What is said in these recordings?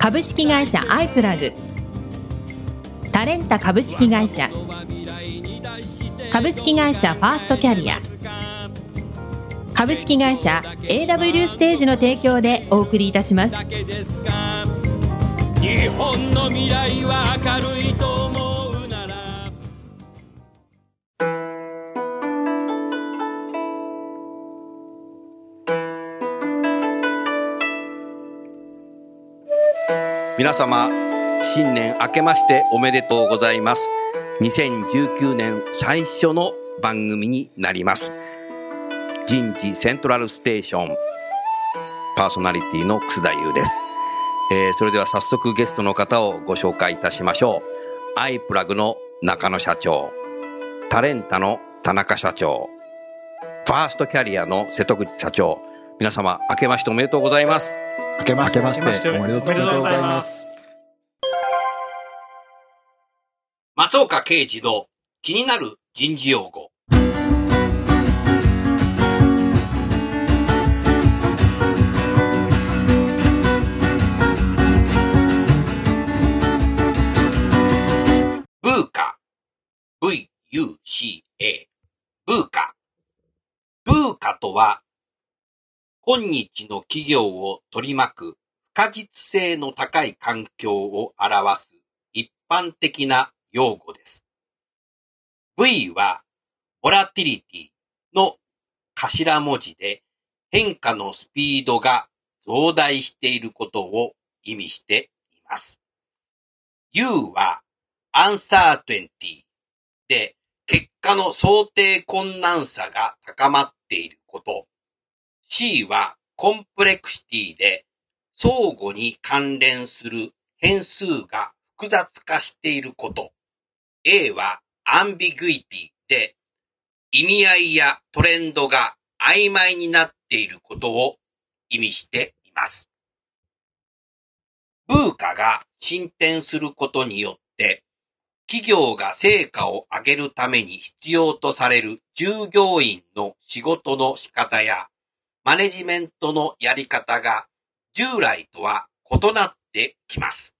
株式会社アイプラグ。タレンタ株式会社。株式会社ファーストキャリア。株式会社 AW ステージの提供でお送りいたします。日本の未来は明るいと思う。皆様新年明けましておめでとうございます。2019年最初の番組になります。人事セントラルステーションパーソナリティの楠田優です、えーそれでは早速ゲストの方をご紹介いたしましょう。アイプラグの中野社長タレンタの田中社長ファーストキャリアの瀬戸口社長皆様明けましておめでとうございます。明けましてましておめでとうございます。松岡慶次の気になる人事用語。ブーカ。V-U-C-A。ブーカ。ブーカとは、今日の企業を取り巻く不可実性の高い環境を表す一般的な用語です。V は、ボラティリティの頭文字で変化のスピードが増大していることを意味しています。U は、アンサーテンティで結果の想定困難さが高まっていること。C は、コンプレクシティで相互に関連する変数が複雑化していること。A はアンビグイティで意味合いやトレンドが曖昧になっていることを意味しています。ブーカが進展することによって企業が成果を上げるために必要とされる従業員の仕事の仕方やマネジメントのやり方が従来とは異なってきます。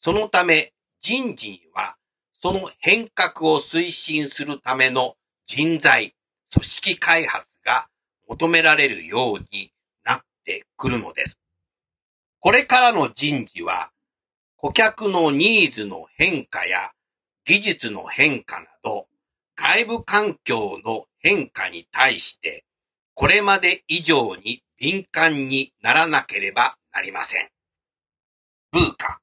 そのため人事にはその変革を推進するための人材、組織開発が求められるようになってくるのです。これからの人事は顧客のニーズの変化や技術の変化など外部環境の変化に対してこれまで以上に敏感にならなければなりません。ブーカ。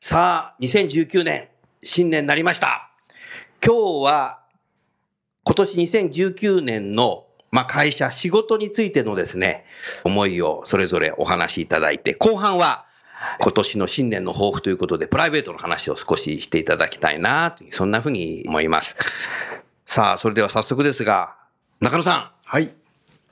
さあ、2019年、新年になりました。今日は、今年2019年の、まあ、会社、仕事についてのですね、思いをそれぞれお話しいただいて、後半は、今年の新年の抱負ということで、プライベートの話を少ししていただきたいな、というそんなふうに思います。さあ、それでは早速ですが、中野さはい。ん、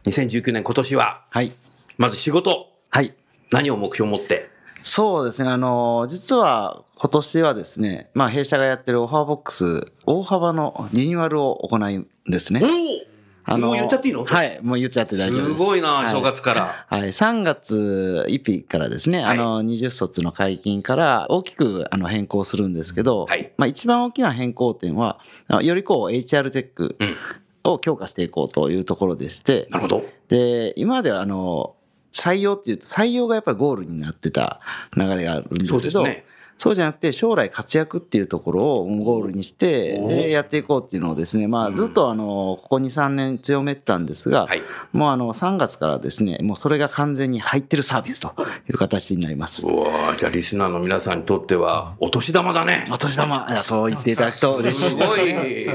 2019年今年は、はい。まず仕事、はい。何を目標を持って、そうですね。あの、実は今年はですね、まあ弊社がやってるオファーボックス、大幅のリニューアルを行うんですね。おおもう言っちゃっていいの？はい。もう言っちゃって大丈夫です。すごいな、はい正月から。はい、3月1日からですね、はいあの、20卒の解禁から大きくあの変更するんですけど、はいまあ一番大きな変更点は、あよりこう HR テックうんを強化していこうというところでして、なるほど。で、今まではあの、採用っていうと採用がやっぱりゴールになってた流れがあるんですけど、そうですね。そうじゃなくて将来活躍っていうところをゴールにして、やっていこうっていうのをですね、まあずっとあの、ここ2、3年強めてたんですが、はいもうあの、3月からですね、もうそれが完全に入ってるサービスという形になります。うわーじゃあリスナーの皆さんにとっては、お年玉だね。お年玉、いやそう言っていただくと嬉しいです。すごい。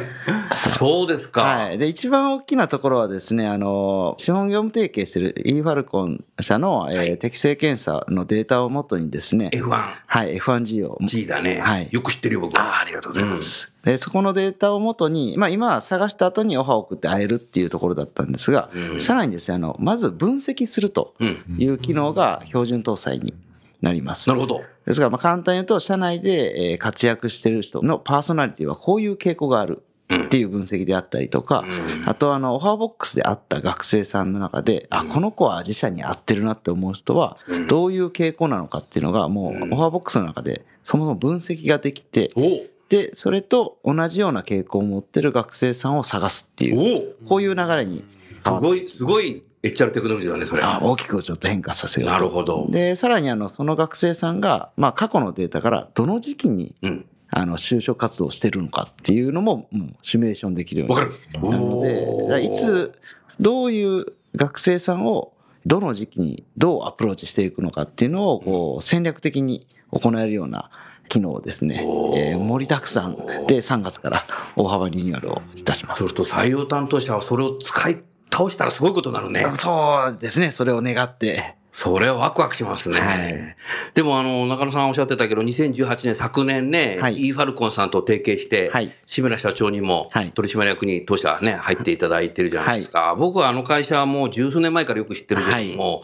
そうですか。はい。で、一番大きなところはですね、あの、資本業務提携している e ファルコン社の、えーはい適正検査のデータをもとにですね、F1。はい、F1G を。G だね。はいよく知ってるよ、僕。あありがとうございます。で、そこのデータをもとに、まあ今は探した後にオファーを送って会えるっていうところだったんですが、うんさらにですね、あの、まず分析するとうん。いう機能が標準搭載になります。なるほど。ですが、まあ簡単に言うと、社内でえー活躍している人のパーソナリティはこういう傾向があるっていう分析であったりとか、うんあとあの、オファーボックスであった学生さんの中で、あ、この子は自社に合ってるなって思う人はうん、どういう傾向なのかっていうのが、もう、うんオファーボックスの中で、そもそも分析ができて、おで、それと同じような傾向を持ってる学生さんを探すっていう、おこういう流れに、すごい、すごい HR テクノロジーだね、それ。あ大きくちょっと変化させようと。なるほど。で、さらにあの、その学生さんが、まあ、過去のデータからどの時期に、うん。あの、就職活動をしてるのかっていうのも、もうシミュレーションできるようにわかる。なので、いつ、どういう学生さんを、どの時期にどうアプローチしていくのかっていうのを、こう、戦略的に行えるような機能をですね、えー盛りだくさんで3月から大幅リニューアルをいたしますそう。すると採用担当者はそれを使い倒したらすごいことになるね。そうですね、それを願って。それはワクワクしますね。はいでもあの、中野さんおっしゃってたけど、2018年昨年ね、はい e ファルコンさんと提携して、はい志村社長にもはい取締役に当社ね、入っていただいてるじゃないですか。僕はあの会社はもう十数年前からよく知ってるけども、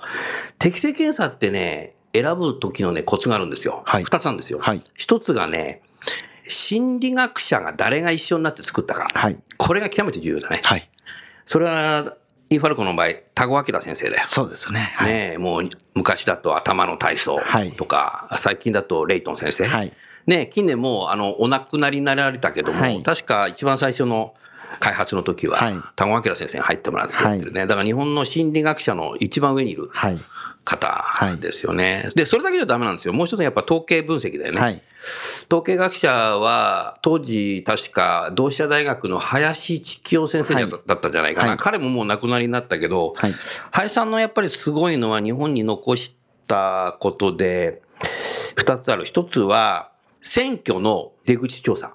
適正検査ってね、選ぶ時のね、コツがあるんですよ。はい二つなんですよ。はい一つがね、心理学者が誰が一緒になって作ったか。はい。これが極めて重要だね。はい。それは、インファルコンの場合、田子明先生だよ。そうですよね。はい。ねえ、もう昔だと頭の体操はいとか、最近だとレイトン先生。はい。ねえ、近年もうあのお亡くなりになられたけども、はい確か一番最初の開発の時は、はい田子明先生に入ってもらってるね、だから日本の心理学者の一番上にいるはい。方ですよね。で、それだけじゃダメなんですよ。もう一つはやっぱ統計分析だよね。はい。統計学者は、当時、確か、同志社大学の林千夫先生だだったんじゃないかな、はい彼ももう亡くなりになったけど、はい。林さんのやっぱりすごいのは、日本に残したことで、二つある。一つは、選挙の出口調査。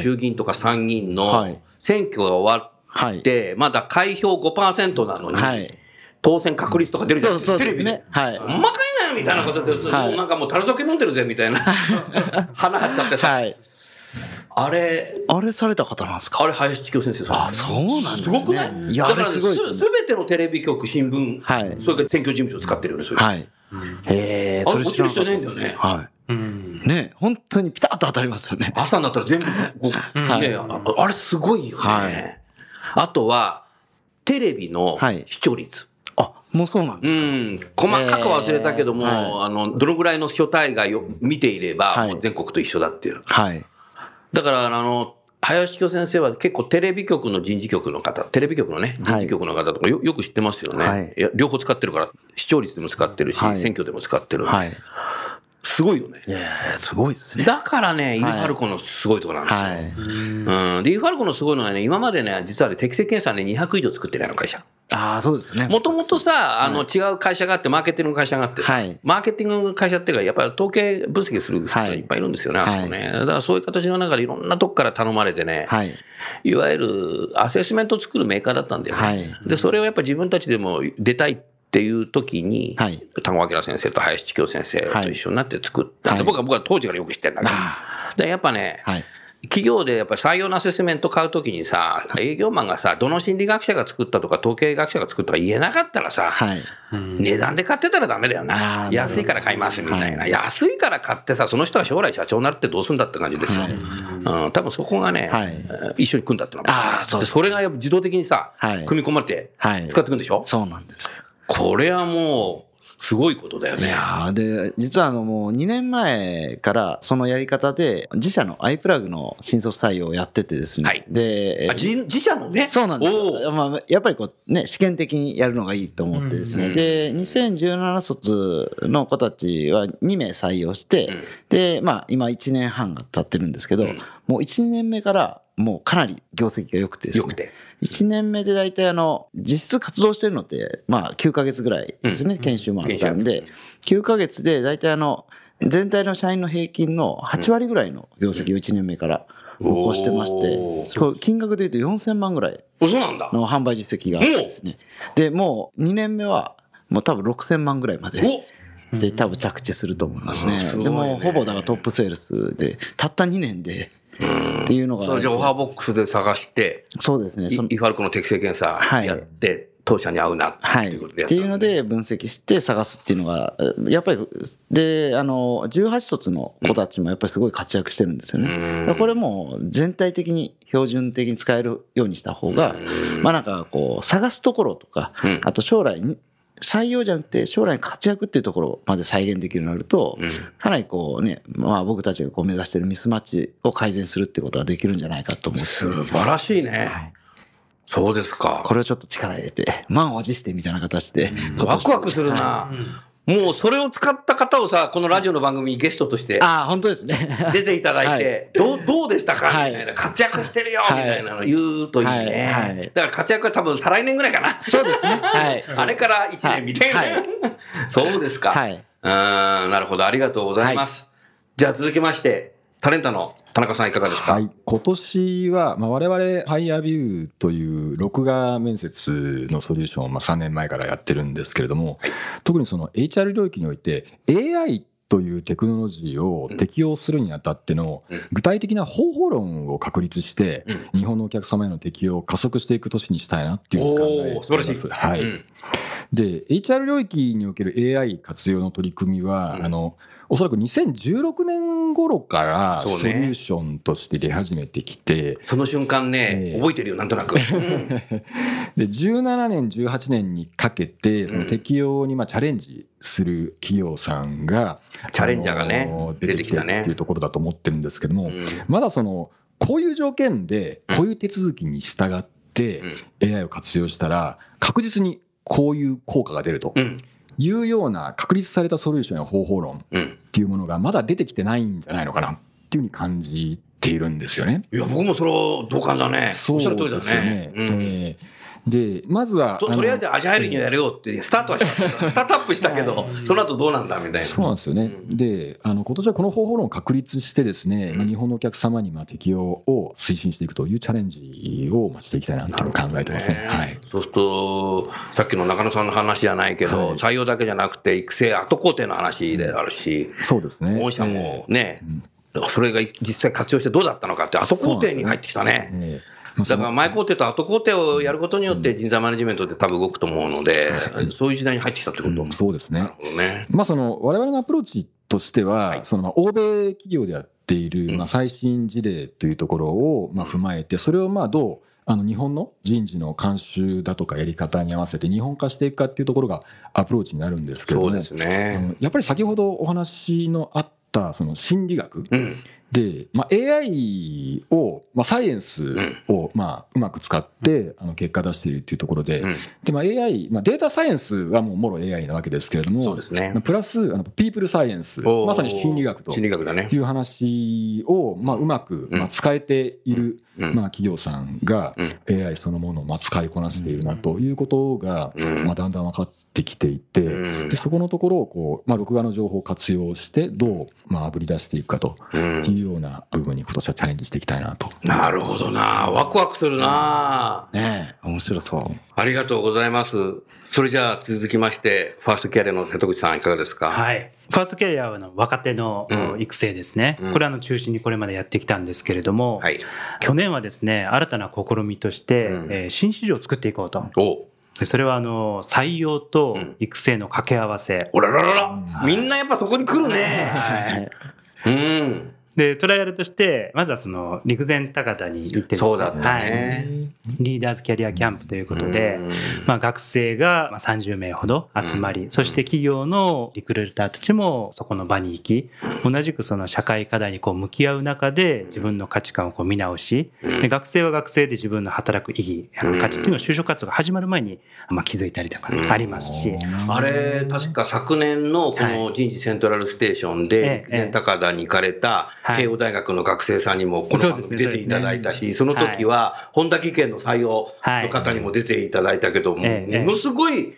衆議院とか参議院のはい選挙が終わはい。って、まだ開票5%なのに、はい。当選確率とか出るじゃん。そうそうテレビでですね。はい。ほんまかいなみたいなことで、はいなんかもう樽酒飲んでるぜみたいな 花張っちゃってさ、はい。あれ、あれされた方なんですか？あれ林千京先生あそうなんですねすごくない？いやだからすごいですねすべてのテレビ局、新聞、はいそれから選挙事務所を使ってるよね、それ。はい。へえ、あそれ知らないんだよねはい。ね本当にピタッと当たりますよね。朝になったら全部こう、はいねあ、あれすごいよね。はいあとは、テレビのはい視聴率。あ、もうそうなんでうすか。ん、細かく忘れたけども、えーはあの、どのぐらいの所帯がよ見ていれば、はいもう全国と一緒だっていう。はい。だから、あの、林京先生は結構テレビ局の人事局の方、テレビ局のね、人事局の方とかよよく知ってますよね、はいいや。両方使ってるから、視聴率でも使ってるし、はい選挙でも使ってる。はい。すごいよね。いやすごいですね。だからね、イーファルコンのすごいところなんですよ。はい。うん。で、イーファルコンのすごいのはね、今までね、実はね、適正検査ね、200以上作ってないの会社。ああ、そうですね。もともとさ、あの、違う会社があって、マーケティングの会社があってさ、はいマーケティングの会社っていうか、やっぱり統計分析する人がいっぱいいるんですよね、はいあそこね。だからそういう形の中でいろんなとこから頼まれてね、はい。いわゆるアセスメントを作るメーカーだったんだよね。はいで、それをやっぱ自分たちでも出たいっていう時に、はい田子明先生と林千京先生と一緒になって作った。はいで僕は僕は当時からよく知ってるんだけど。で、やっぱね、はい。企業でやっぱり採用のアセスメント買うときにさ、営業マンがさ、どの心理学者が作ったとか、統計学者が作ったとか言えなかったらさ、はい。値段で買ってたらダメだよな。安いから買いますみたいな。はい安いから買ってさ、その人が将来社長になるってどうするんだって感じですよ。うん、多分そこがね、はいえー一緒に組んだってのはあーそそれがやっぱ自動的にさ、はい組み込まれてはい。使っていくんでしょ、そうなんです。これはもすごいことだよいね。やーで、実はあのもう2年前からそのやり方で自社の iPlug の新卒採用をやっててですね。はいで、あ自自社のね？そうなんですおよ。まあ、やっぱりこうね、試験的にやるのがいいと思ってですね。うんで、2017卒の子たちは2名採用して、うんで、まあ今1年半が経ってるんですけど、うんもう1年目からもうかなり業績が良くてですね。よくて。1年目で大体あの、実質活動してるのって、まあ9ヶ月ぐらいですね、研修もあったんで、9ヶ月で大体あの、全体の社員の平均の8割ぐらいの業績を1年目から起こしてまして金額で言うと4000万ぐらい。の販売実績があってですね。で、もう2年目は、もう多分6000万ぐらいまで。お。で、多分着地すると思いますね。でも、ほぼだからトップセールスで、たった2年で、っていうのが。それじゃあオファーボックスで探して、そうですね。イイファルコの適正検査はいやって、当社に合うなはい。っていうことでやっていうので分析して探すっていうのが、やっぱり、で、あの、18卒の子たちもやっぱりすごい活躍してるんですよね。これも全体的に標準的に使えるようにした方が、まあなんかこう、探すところとかうん、あと将来に、採用じゃなくて将来の活躍っていうところまで再現できるようになると、うんかなりこうね、まあ僕たちがこう目指してるミスマッチを改善するっていうことができるんじゃないかと思って、素晴らしいね。そうですか。これをちょっと力入れて、満を持してみたいな形で、ワクワクするな。もうそれを使った方をさ、このラジオの番組にゲストとしてああ、本当ですね。出ていただいて、どう、どうでしたか？みはいたいな。活躍してるよ？みはいたいなの言うといいねい。だから活躍は多分再来年ぐらいかな？そうですね。はい。あれから1年みたいなはい。そうですか。はい。うーん、なるほど。ありがとうございます。じゃあ続きまして、タレンタの田中さんいかがですか？はい、今年は、まあ、我々ハイヤービューという録画面接のソリューションをまあ3年前からやってるんですけれども、特にその HR 領域において AI というテクノロジーを適用するにあたってのうん。具体的な方法論を確立してうん。日本のお客様への適用を加速していく年にしたいなっていう考えていおーます。素晴らしい。はい。うん。で HR 領域における AI 活用の取り組みは、うん。あのおそらく2016年頃からソリューションとして出始めてきて、その瞬間ね、ええ。覚えてるよ、なんとなく。で17年18年にかけてその適用にまあチャレンジする企業さんが、チャレンジャーがね出てきたね。っていうところだと思ってるんですけども、うん。まだそのこういう条件でこういう手続きに従ってうん。AI を活用したら確実にこういう効果が出ると。うん。いうような確立されたソリューションや方法論うん。っていうものがまだ出てきてないんじゃないのかなっていうふうに感じているんですよね。いや、僕もそれは同感だね。おっしゃる通りだですよね。うんええでまずはととりあえずアジャイルにやるよって、スタートはした。スタートアップしたけど、その後どうなんだみたいな。そうなんですよね。うんで、あの今年はこの方法論を確立してですね、まあ日本のお客様にまあ適用を推進していくというチャレンジをまあしていきたいなというのを考えてますね。はい。そうすると、さっきの中野さんの話じゃないけど、はい採用だけじゃなくて、育成、後工程の話であるし、そうですね。御社もね、それが実際活用してどうだったのかって、後工程に入ってきたね。だから前工程と後工程をやることによって人材マネジメントって多分動くと思うので、そういう時代に入ってきたってこと。うんそうですねなる。ほどね。まあ、その我々のアプローチとしては、はいそのまあ欧米企業でやっている、うんまあ、最新事例というところをまあ踏まえて、それをまあどうあの日本の人事の慣習だとかやり方に合わせて日本化していくかっていうところがアプローチになるんですけれども、そうですあね。のやっぱり先ほどお話のあったその心理学うん。で、まあ、AI を、まあ、サイエンスを、まあ、うまく使ってあの結果出しているっていうところで、うん。でまあ、AI、まあ、データサイエンスはもうもろ AI なわけですけれども、そうですね。まあプラスあのピープルサイエンス、まさに心理学と。心理学だね。いう話を、まあ、うまく、うん。まあ、使えている、うんまあ、企業さんがうん AI そのものをまあ使いこなしているなということが、うんまあ、だんだん分かってきていて、うんでそこのところをこう、まあ、録画の情報を活用してどう、まあ、炙り出していくかとうんいうような部分に今年はチャレンジしていきたいなと。なるほどな。ワクワクするな。ねえ面白そう。ありがとうございます。それじゃあ続きまして、ファーストキャリアの瀬戸口さんいかがですか？はい。ファーストキャリアの若手のうん育成ですね。うんこれあの中心にこれまでやってきたんですけれども、はい。去年はですね、新たな試みとして、うんえー新市場を作っていこうと。それはあの採用とうん育成の掛け合わせ。おらららら。みんなやっぱそこに来るね。はい。うん。で、トライアルとして、まずはその陸前高田に行ってねそうだったはい。ね。リーダーズキャリアキャンプということで、うん。まあ、学生がまあ30名ほど集まり、そして企業のリクルーターたちもそこの場に行き、同じくその社会課題にこう向き合う中で自分の価値観をこう見直し、で学生は学生で自分の働く意義、あの価値っていうのを就職活動が始まる前にまあ気づいたりとかありますし、あれ、確か昨年のこの人事セントラルステーションえでえ、陸前高田に行かれたはい慶応大学の学生さんにもこの番組出ていただいたし、その時は本田技研の採用の方にも出ていただいたけども、ええものすごい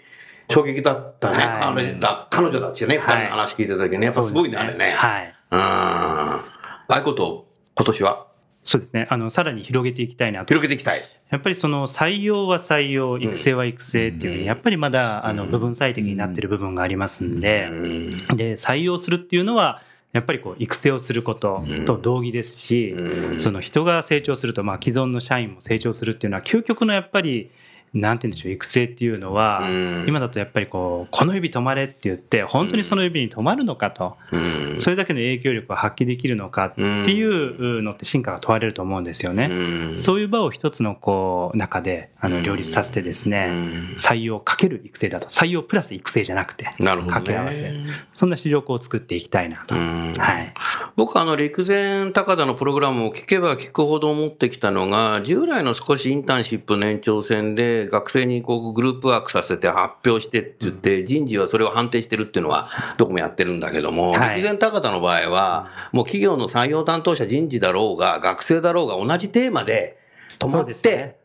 衝撃だったね。はい。彼女たちね、二人の話聞いた時ね、やっぱすごいね、あれね。はい。うん。ああいうことを今年は？そうですね。あの、さらに広げていきたいなと。広げていきたい。やっぱりその採用は採用、育成は育成っていうふうに、やっぱりまだ、あの、部分最適になってる部分がありますんで、うん。で、採用するっていうのは、やっぱりこう、育成をすることと同義ですし、うん。その人が成長すると、まあ、既存の社員も成長するっていうのは、究極のやっぱり、なんて言うんでしょう、育成っていうのはうん、今だとやっぱりこう、この指止まれって言って、本当にその指に止まるのかと、うん。それだけの影響力を発揮できるのかっていうのって進化が問われると思うんですよね。うん。そういう場を一つのこう中であの両立させてですね、うん。採用かける育成だと、採用プラス育成じゃなくて、掛け合わせ。そんな市場を作っていきたいなと。うん。はい。僕はあの陸前高田のプログラムを聞けば聞くほど思ってきたのが、従来の少しインターンシップの延長線で学生にこうグループワークさせて発表してって言って、人事はそれを判定してるっていうのはどこもやってるんだけども、はい陸前高田の場合は、もう企業の採用担当者人事だろうが、学生だろうが同じテーマで止まって。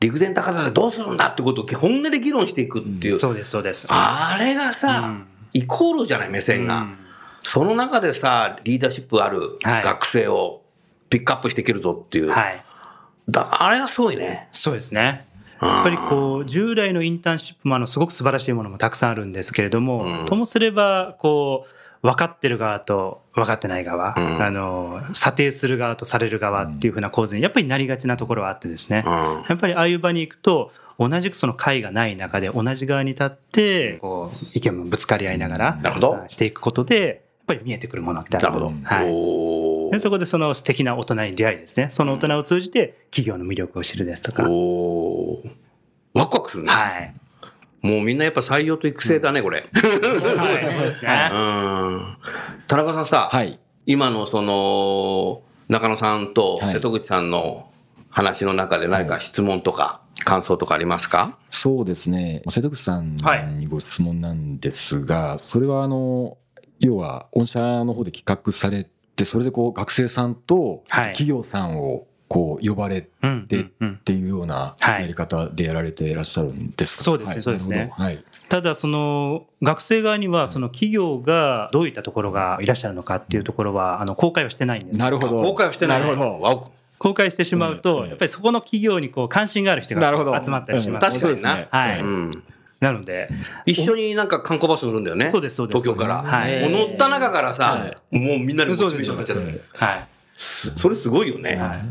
陸前高田でどうするんだってことを本音で議論していくっていう、そうです、そうです。あれがさ、うんイコールじゃない目線が。うんその中でさ、リーダーシップあるはい学生をピックアップしていけるぞっていう。はい。だあれがすごいね。そうですね。やっぱりこう、従来のインターンシップもあの、すごく素晴らしいものもたくさんあるんですけれども、うんともすれば、こう、分かってる側と分かってない側、うんあの、査定する側とされる側っていうふうな構図にやっぱりなりがちなところはあってですね。うん。やっぱりああいう場に行くと、同じくその会がない中で同じ側に立って、こう、意見もぶつかり合いながら、なしていくことで、やっぱり見えてくるものってある。なるほど。はい。でそこでその素敵な大人に出会いですね。その大人を通じて企業の魅力を知るですとか。おーワクワクするね。はい。もうみんなやっぱ採用と育成だね、これ。はい、そうですね。うん。田中さんさ、はい。今のその、中野さんとはい瀬戸口さんの話の中で何か質問とか感想とかありますか？そうですね。瀬戸口さんはいにご質問なんですが、それはあの、要は、御社の方で企画されて、それでこう、学生さんとはい企業さんをこう、呼ばれうんてっていうようなはいやり方でやられていらっしゃるんですか？そうですねはいそうですねはい。ただ、その学生側には、その企業がどういったところがいらっしゃるのかっていうところは、あの公開はしてないんです。なるほど。公開はしてない。なるほど。わ公開してしまううんと、うんやっぱりそこの企業にこう関心がある人。が集まったりします。確かになそうですねはいうん。なので、一緒になんか観光バス乗るんだよね。そうですそうです。東京から。はい。もう乗った中からさ、もうみんなにモチベーションになっちゃって。ですはい。それすごいよね。はい。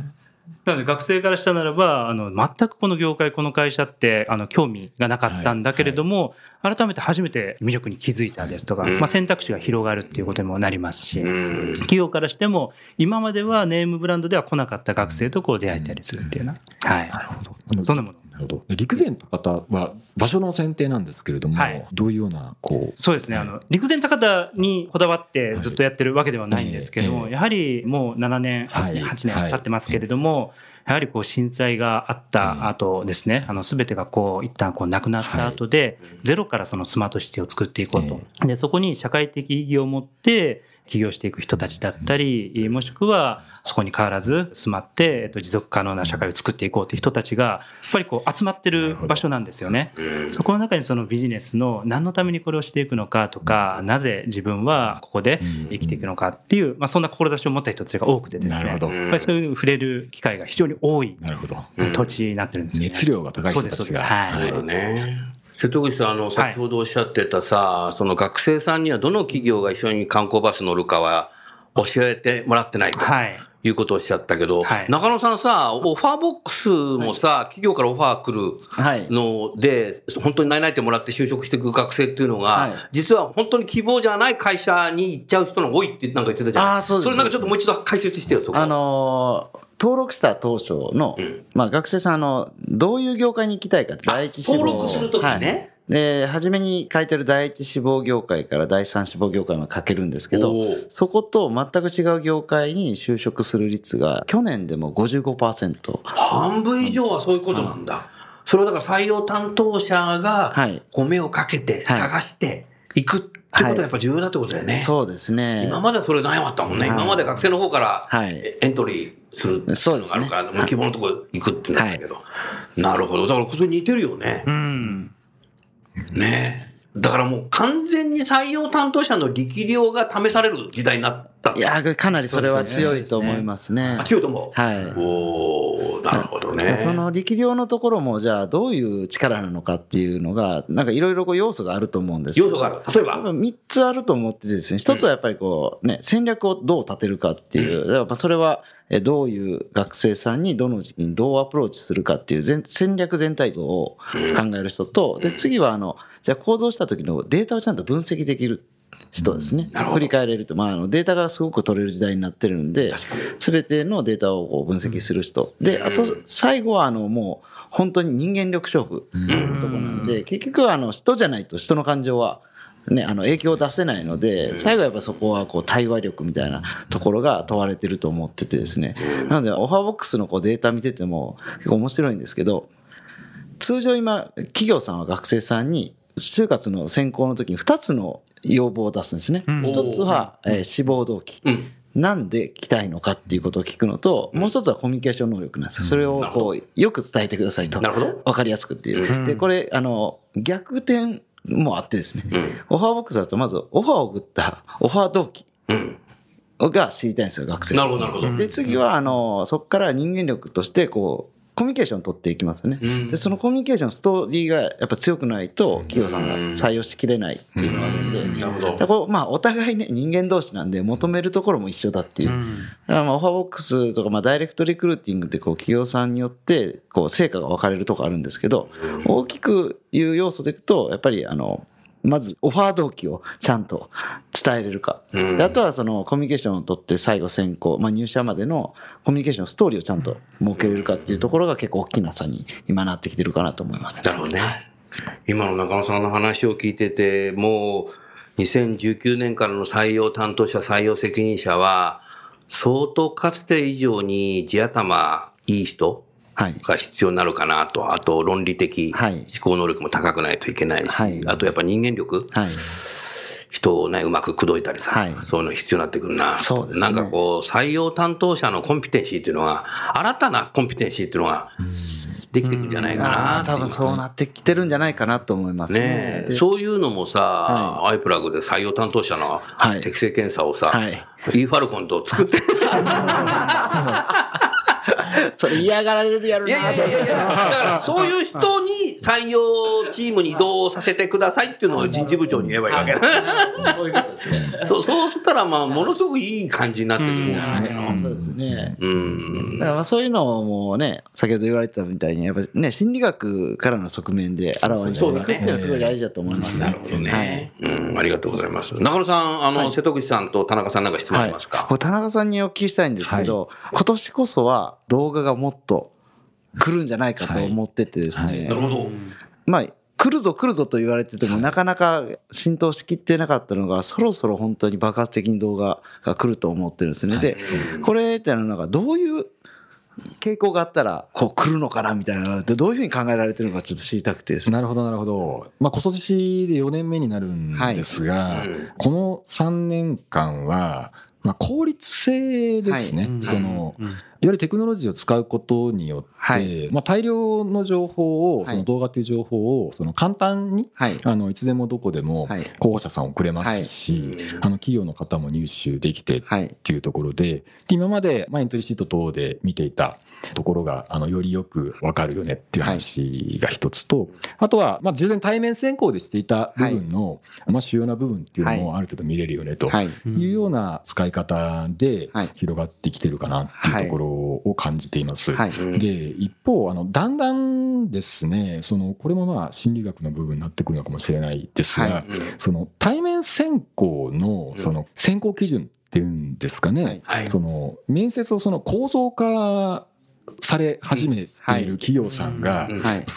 なので学生からしたならばあの全くこの業界この会社ってあの興味がなかったんだけれども、改めて初めて魅力に気づいたですとか、うん。まあ、選択肢が広がるっていうことにもなりますし、うん。企業からしても今まではネームブランドでは来なかった学生とこう出会えたりするっていうような、はい、あのそんなもの。なるほど。陸前高田は場所の選定なんですけれども、はい。どういうような、こう。そうですね、あの陸前高田にこだわってずっとやってるわけではないんですけども、はいやはりもう7年、8年、はい。8年経ってますけれども、やはりこう震災があった後ですね、あの全てがこう一旦こうなくなった後で、ゼロからそのスマートシティを作っていこうと。で、そこに社会的意義を持って起業していく人たちだったり、もしくはそこに変わらず住まって、えっと、持続可能な社会を作っていこうという人たちが、やっぱりこう集まってる場所なんですよね。そこの中にそのビジネスの何のためにこれをしていくのかとか、なぜ自分はここで生きていくのかっていう、まあそんな志を持った人たちが多くてですね。やっぱりそういう触れる機会が非常に多いなるほど。土地になってるんですよね。熱量が高い人たちがそうです、そうです。はい。ね。瀬戸口さん、あの、先ほどおっしゃってたさ、その学生さんにはどの企業が一緒に観光バス乗るかは教えてもらってないと。はい。いうことをおっしゃったけど、はい中野さんさ、オファーボックスもさ、企業からオファー来るはい。ので、本当に内々てもらって就職していく学生っていうのが、はい実は本当に希望じゃない会社に行っちゃう人の多いってなんか言ってたじゃん。あーそうですれなんかちょっともう一度解説してよ、そこ。あのー登録した当初の、まあ、学生さんあのどういう業界に行きたいかって第一志望登録するときはいね。で初めに書いてる第一志望業界から第三志望業界まで書けるんですけどそこと全く違う業界に就職する率が去年でも55%半分以上はそういうことなんだ。それをだから採用担当者がはい、こう目をかけてはい探していくってことはやっぱ重要だってことだよね。そうですね今まではそれ悩まったもんね。はい今まで学生の方からはいえエントリーするっていそうのがあるから、希望のところ行くってなったけど。なるほど。だからそれ似てるよね。うん。ねえ。だからもう完全に採用担当者の力量が試される時代になった。いやかなりそれは強いと思いますねあ、強いと思う。はいおーなるほどね。その力量のところもじゃあどういう力なのかっていうのがなんかいろいろこう要素があると思うんですけど要素がある。例えば？多分3つあると思っててですね、一つはやっぱりこうね、戦略をどう立てるかっていう、やっぱそれはえどういう学生さんにどの時期にどうアプローチするかっていう全戦略全体像を考える人と、で、次はあの、じゃあ行動した時のデータをちゃんと分析できる人ですね。振り返れると、まあ、あのデータがすごく取れる時代になってるんで、すべてのデータをこう分析する人。で、あと最後はあのもう本当に人間力勝負のとこなんで、結局はあの人じゃないと人の感情はね、あの影響を出せないので、最後はやっぱそこはこう対話力みたいなところが問われてると思っててですね。なので、オファーボックスのこうデータ見てても結構面白いんですけど、通常今、企業さんは学生さんに就活の選考の時に2つの要望を出すんですね。うん一つは、えー志望動機。うん。なんで来たいのかっていうことを聞くのと、もう一つはコミュニケーション能力なんですよ。それをこう、よく伝えてくださいと。なるほど。わかりやすくっていうう。んで、これ、あの、逆転もあってですね。うん。オファーボックスだと、まず、オファーを送ったオファー動機うん。が知りたいんですよ、学生なるほど、なるほど。で、次は、あの、そこから人間力として、こう、コミュニケーションを取っていきますよね。うん。で、そのコミュニケーション、ストーリーがやっぱ強くないと、企業さんが採用しきれないっていうのがあるんで、なるほど。こうまあ、お互いね、人間同士なんで、求めるところも一緒だっていう。だからまあオファーボックスとか、まあ、ダイレクトリクルーティングってこう企業さんによってこう成果が分かれるとこあるんですけど、大きく言う要素でいくと、やっぱりあの、まずオファー動機をちゃんと伝えれるか。うんであとはそのコミュニケーションを取って最後選考、まあ、入社までのコミュニケーションストーリーをちゃんと設けれるかっていうところが結構大きな差に今なってきてるかなと思います。なるほどね。今の中野さんの話を聞いてて、もう2019年からの採用担当者、採用責任者は、相当かつて以上に地頭いい人はい。が必要になるかなと。あと論理的はい。思考能力も高くないといけないし、はい。あとやっぱ人間力、はい。人をね、うまく口説いたりさ、はい。そういうの必要になってくるな。そうですね。なんかこう、採用担当者のコンピテンシーっていうのは、新たなコンピテンシーっていうのができてくるんじゃないかなう多分そうなってきてるんじゃないかなと思いますね。ねそういうのもさ、はアイプラグで採用担当者のはい。適正検査をさ、はい。e ファルコンと作って、それ嫌がられるやろないやいやいやいや、だからそういう人に採用チームに移動させてくださいっていうのを人事部長に言えばいいわけだ。そういうことですね。そうそうしたら、まあ、ものすごくいい感じになってくるんですそうね。ですね。うん。だからまあそういうのもね、先ほど言われてたみたいに、やっぱね、心理学からの側面で現れていくっていうのはすごい大事だと思いますね。なるほどね、はい。うん。ありがとうございます。中野さん、あの、瀬戸口さんと田中さんなんか質問ありますか、これ田中さんにお聞きしたいんですけど、今年こそは動画がもっと来るんじゃないかと思っててですね。はい。なるほど。まあ、来るぞ来るぞと言われてても、なかなか浸透しきってなかったのが、そろそろ本当に爆発的に動画が来ると思ってるんですね。で、これってのはなんかどういう傾向があったら、こう来るのかなみたいなどういうふうに考えられてるのかちょっと知りたくてですね。なるほどなるほど、まあ、今年で4年目になるんですが、はい。うんこの3年間は、まあ、効率性ですね、はい。そのゆるテクノロジーを使うことによって、はいまあ、大量の情報を、はいその動画という情報をその簡単にはい。あのいつでもどこでもはい。候補者さん送れますし、あの企業の方も入手できてっはい。ていうところで、で今まで、まあ、エントリーシート等で見ていたところが、あの、よりよくわかるよねっていう話が一つと、あとは、まあ、従前対面選考でしていた部分の、まあ、主要な部分っていうのもある程度見れるよねと。はい。いうような使い方ではい広がってきてるかなっていうところを感じています。はい。で一方あのだんだんですねそのこれもまあ心理学の部分になってくるのかもしれないですが、はい。その対面選考のその選考基準っていうんですかね、はい。はい。その面接をその構造化され始めている企業さんが。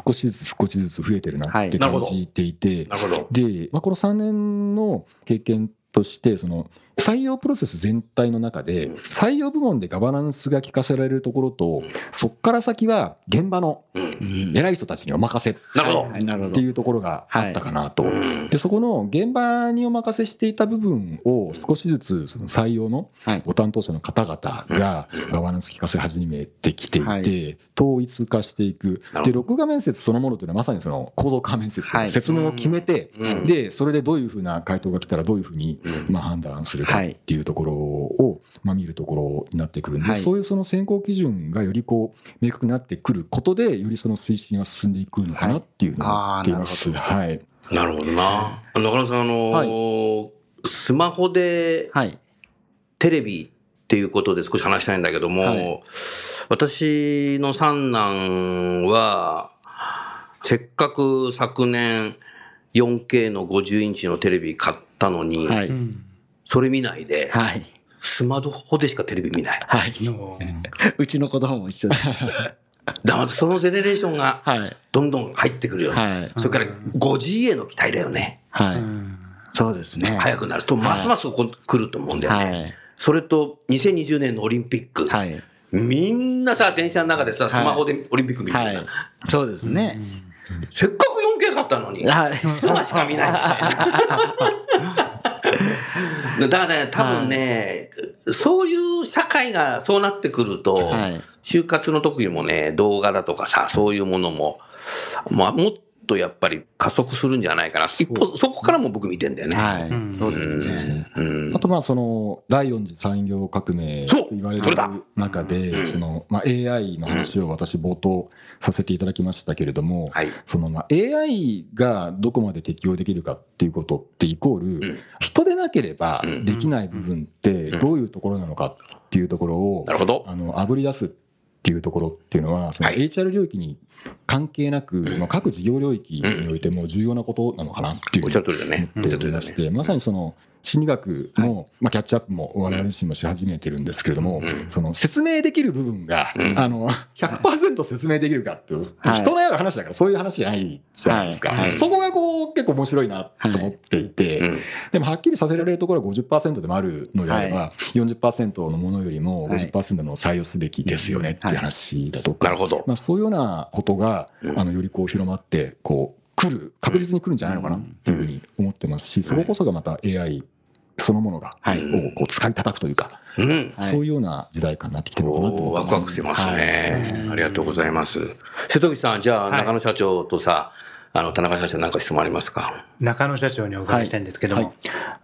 少しずつ少しずつ増えてるなってはい。感じていて。で、まあ、この3年の経験としてその採用プロセス全体の中でうん。採用部門でガバナンスが効かせられるところとうん。そこから先は現場のうん。偉い人たちにお任せっなるほど。はい。なるほどて。いうところがあったかなと。うん。でそこの現場にお任せしていた部分を少しずつその採用のはい。ご担当者の方々がうん。ガバナンス効かせ始めてきていはて統一化していく。で録画面接そのものというのはまさにその構造化面接というはい。説明を決めてうん。でそれでどういうふうな回答が来たらどういうふうにうん。まあ判断するかはいっていうところをまあ見るところになってくるんではいそういうその選考基準がよりこう明確になってくることでよりその推進が進んでいくのかなっていうのを思っています。はいなるほどな。中野さん、あのースマホではい。テレビっていうことで少し話したいんだけども、はい私の三男は、せっかく昨年 4K の50インチのテレビ買ったのに、はい。それ見ないで、はい。スマホでしかテレビ見ない。はい。のうちの子供も一緒です。だからそのゼネレーションがはい。どんどん入ってくるよね。はい。それから 5G への期待だよね。はい。うんそうですね。早くなると、ますますここ来ると思うんだよね。はい。それと、2020年のオリンピック。はい。みんなさ、電車の中でさ、いスマホでオリンピック見るはい。そうですね。せっかく 4K 買ったのに、はい。今しか見ないみたいな。だからね、多分ね、そういう社会がそうなってくると、はい。就活の時もね、動画だとかさ、そういうものも、まあ、もっとやっぱり加速するんじゃないかな。一方、そこからも僕見てんだよね。はいうん。そうですね。うんあとまあその第四次産業革命そうと言われる中うんでそのまあ AI の話を私冒頭させていただきましたけれどもはい。そのまあ AI がどこまで適用できるかっていうことってイコーんル人でなければうんできない部分ってどういうところなのかっていうところをなるほど。あの炙り出すっていうところっていうのはそのはい HR 領域に関係なくまあ各事業領域においても重要なことなのかなっていうおっしゃる通りだね。おっしゃ思っておりまし。て、まさにその心理学の、まあ、キャッチアップも我々自身もし始めてるんですけれども、うん。その説明できる部分が、うん。あの100%説明できるかって人のやる話だからそういう話じゃないじゃないですか、はい。はい。そこがこう結構面白いなと思っていて、うんでもはっきりさせられるところは50%でもあるのであれば、40%のものよりも50%の採用すべきですよねっていう話だとか、なるほど。まあ、そういうようなことが、うん。あのよりこう広まってこう来る確実に来るんじゃないのかなというふうに思ってますし、そここそがまた AI そのものが、はいをこう使い叩くというか、うん。はいそういうような時代感になってきてるのかなと思いますクワクしてますね。はいありがとうございます。瀬戸口さん、じゃあ、はい中野社長とさ、あの、田中社長なんか質問ありますか？中野社長にお伺いしたいんですけども、はい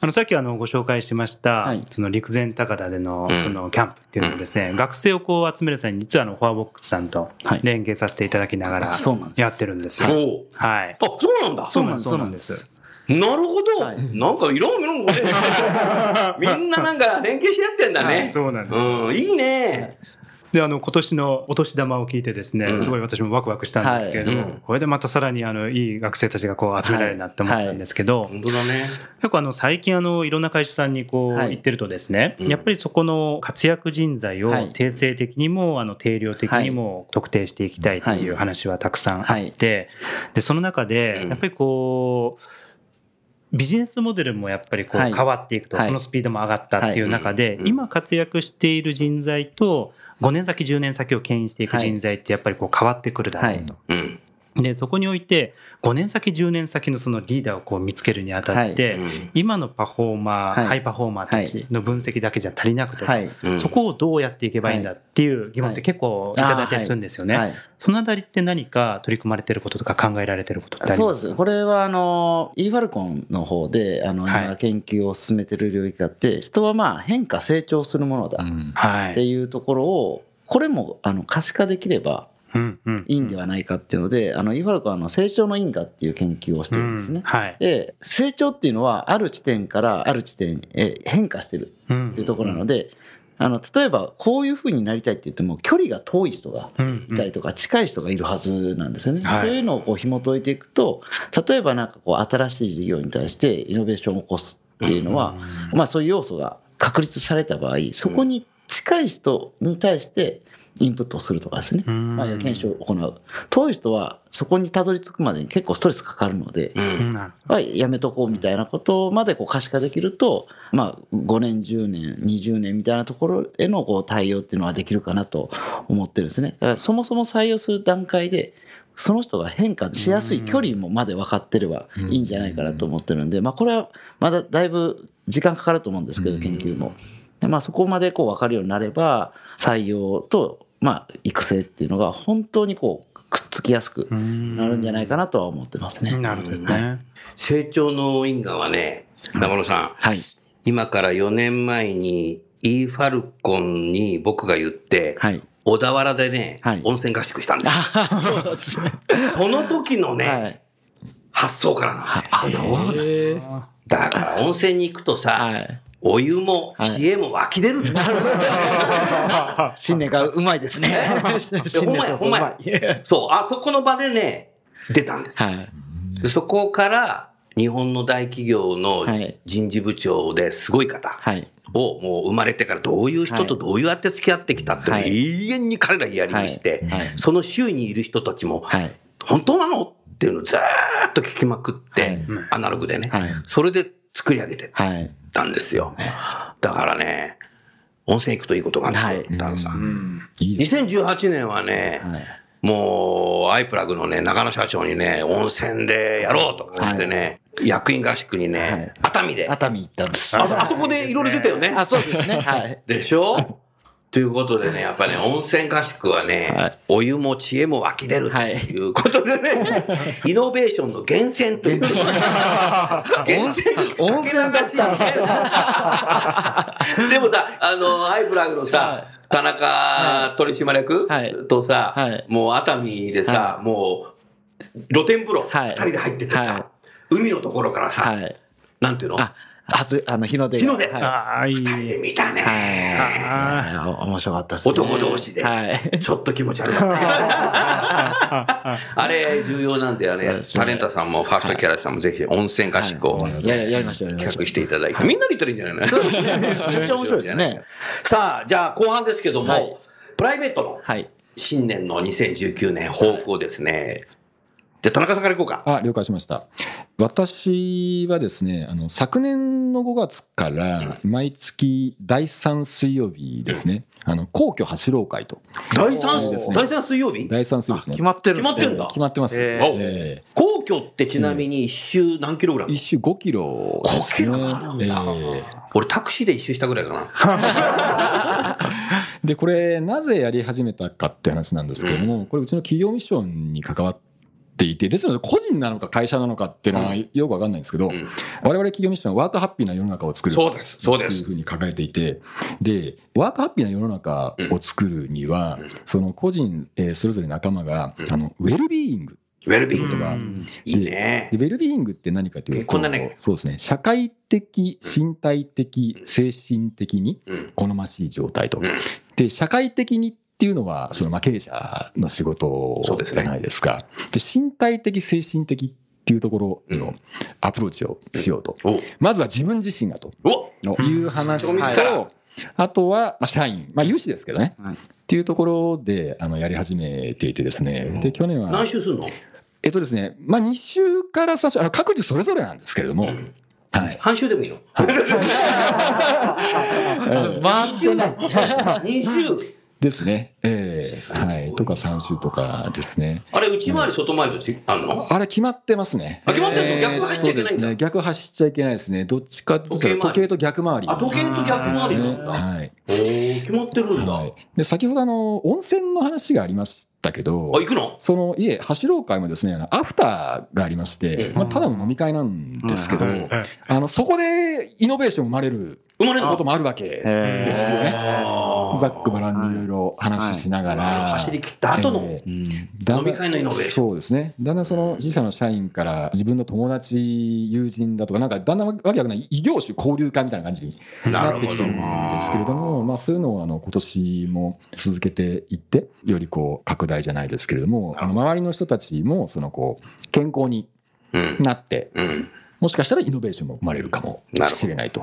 あのさっきあのご紹介しました、はいその陸前高田でのうんそのキャンプっていうのもですね、学生をこう集める際に実はあのフォアボックスさんとはい連携させていただきながらそうなんですやってるんですよ。はい。あ、そうなんだ。そうなんです。そううなんんですす。なるほど。はい。なんかいろんなものね みんななんか連携し合ってんだね。そうなんです。うん、いいね。で、あの、今年のお年玉を聞いてですね、うん。すごい私もワクワクしたんですけれども、はい。うんこれでまたさらにあの、いい学生たちがこう集められるなって思ったんですけど、本当だね。結構あの最近あのいろんな会社さんにこうはい。行ってるとですね、うん。やっぱりそこの活躍人材をはい。定性的にもあの定量的にも特定していきたいっていう話はたくさんあって、でその中でうん。やっぱりこうビジネスモデルもやっぱりこうはい。変わっていくと、はい。そのスピードも上がったっていう中で、うん。今活躍している人材と5年先10年先を牽引していく人材ってやっぱりこう変わってくるだろうと。うん。で、そこにおいて、5年先、10年先のそのリーダーをこう見つけるにあたって、うん今のパフォーマー、はいハイパフォーマーたちの分析だけじゃ足りなくて、はい。うんそこをどうやっていけばいいんだっていう疑問って結構いただいたりするんですよね。はい。そのあたりって何か取り組まれてることとか考えられてることってありまそうですす。これは、あの、e ファルコンの方で、あの、はい今研究を進めてる領域があって、人はまあ変化、成長するものだ。っていうところを、これも、あの、可視化できればうんうんいいんではないかっていうので、あの、e ファルコンは、あの、成長の因果っていう研究をしてるんですね。うんはい。で、成長っていうのは、ある地点からある地点へ変化してるうんっていうところなので、あの、例えば、こういうふうになりたいって言っても、距離が遠い人がうんいたりとか、近い人がいるはずなんですよね。はいそういうのをこう紐解いていくと、例えばなんかこう、新しい事業に対してイノベーションを起こすっていうのは、まあそういう要素が確立された場合、そこに近い人に対してインプットをするとかですね。うんまあ、検証を行う。遠い人はそこにたどり着くまでに結構ストレスかかるので、ううんやめとこうみたいなことまでこう可視化できると、まあ、5年、10年、20年みたいなところへのこう対応っていうのはできるかなと思ってるんですね。だからそもそも採用する段階で、その人が変化しやすい距離もまで分かってればいいんじゃないかなと思ってるんで、まあ、これはまだだいぶ時間かかると思うんですけど、研究も。でまあ、そこまでこう分かるようになれば、採用と、まあ、育成っていうのが本当にこう、くっつきやすくなるんじゃないかなとは思ってますね。なるほどですね。成長の因果はね、中野さん、はい。今から4年前に e ファルコンに僕が言って、はい。小田原でね、はい温泉合宿したんですそうですね。その時のね、はい。発想からなのね。あ、そうなんですね。だから温泉に行くとさ、はい。お湯も知恵も湧き出るんだよ。新年がうまいですね。ほんまやうまい。そう、あそこの場でね、出たんですよ。はい。でそこから日本の大企業のはい人事部長ですごい方はい。をもう生まれてからどういう人とどうやって付き合ってきたって永遠に彼らやりにしてはいはい、その周囲にいる人たちも、はい。本当なの？っていうのをずーっと聞きまくって、はいアナログでね、はいそれで作り上げて。たんですよ。だからね、温泉行くといいことがあるんですよ、はいダンさん。いいですね。2018年はね、はいもう、アイプラグのね、中野社長にね、温泉でやろうとかしてね、役員合宿にね、はい熱海で、熱海行ったんです。ああそこでいろいろ出たよね。あ、そうですね。はい。でしょ？ということでね、やっぱね、温泉合宿はね、はい。お湯も知恵も湧き出るということでね、イノベーションの源泉という。源泉。温泉だったんだでもさ、あの、アイプラグのさ、田中取締役、はい。とさ、はい。もう熱海でさ、もう、露天風呂、二、はい。人で入っててさ、はい。海のところからさ、はい。なんていうの？あ、はず、あの、日の出が。日の出はい。ああ、いい。二人で見たね。はい。面白かったですね。男同士ではい。ちょっと気持ち悪かった。あれ重要なんで、あれ、タレンタさんもファーストキャラさんもぜひ温泉合宿をやりやりましょう、やりましょう企画していただいて、みんなで行ったらいいんじゃないの？そうですね。めっちゃ面白いですね。さあ、じゃあ後半ですけども、はいプライベートのはい。新年の2019年抱負をですね、じゃあ田中さんからいこうか。あ了解しました。私はですねあの昨年の5月から毎月第3水曜日ですね、あの皇居走ろう会と。第そう3、ですね第三水曜日？第3水曜日ですね。決まってる決まってるんだ。決まってます、えーえ皇居ってちなみに一周何キロぐらいー一周5キロですね。5キロもあるんだ。えー俺タクシーで一周したぐらいかな。でこれなぜやり始めたかって話なんですけれども、これうちの企業ミッションに関わっていてですので個人なのか会社なのかっていうのはよくわかんないんですけど、ん。我々企業ミッションはワークハッピーな世の中を作る。そうですそうです。というふうに考えていてでワークハッピーな世の中を作るには、その個人、えーそれぞれ仲間が、あのウェルビーイングウェルビーということが、いいね。で。ウェルビーイングって何かというとこんなね。そうですね。社会的身体的精神的にうん。好ましい状態と、ん。で社会的にっていうのはそのまあ経営者の仕事じゃないですか。で身体的精神的っていうところうん。のアプローチをしようと、お。まずは自分自身がと。お。いう話。うんはいと、あとは、まあ、社員、まあ、有志ですけどね、はい。っていうところであのやり始めていてですね、で去年は何、周するの？えっとですね、まあ、2週から3週、あの各自それぞれなんですけれども、はい、半周でもいいの？回してない。2週ですね。ええはい。とか3周とかですね。あれ、内回り、外回りとあるの？あれ決まってますね。あ決まってんの？えー逆走っちゃいけないんだそうですね。逆走っちゃいけないですね。どっちかって時計と逆回り。あ、時計と逆回りなんだ。はい。おー決まってるんだ。はい。で、先ほどあの、温泉の話がありましたけどあ、、行くの？その家、走ろう会もですね、アフターがありまして、うんまあ、ただの飲み会なんですけど、うんあの、そこでイノベーション生まれる生まれるのこともあるわけですよね。ざっくばらんにいろいろ話ししながら。走り切った後の。えー飲み会のイノベーションそうですね。だんだんその自社の社員から自分の友達、友人だとか、なんかだんだんわけわかんない異業種交流会みたいな感じになってきてるんですけれども、まあそういうのをあの今年も続けていって、よりこう拡大じゃないですけれども、あの周りの人たちもそのこう健康にうん。なって、うん。もしかしたらイノベーションも生まれるかもしれないと。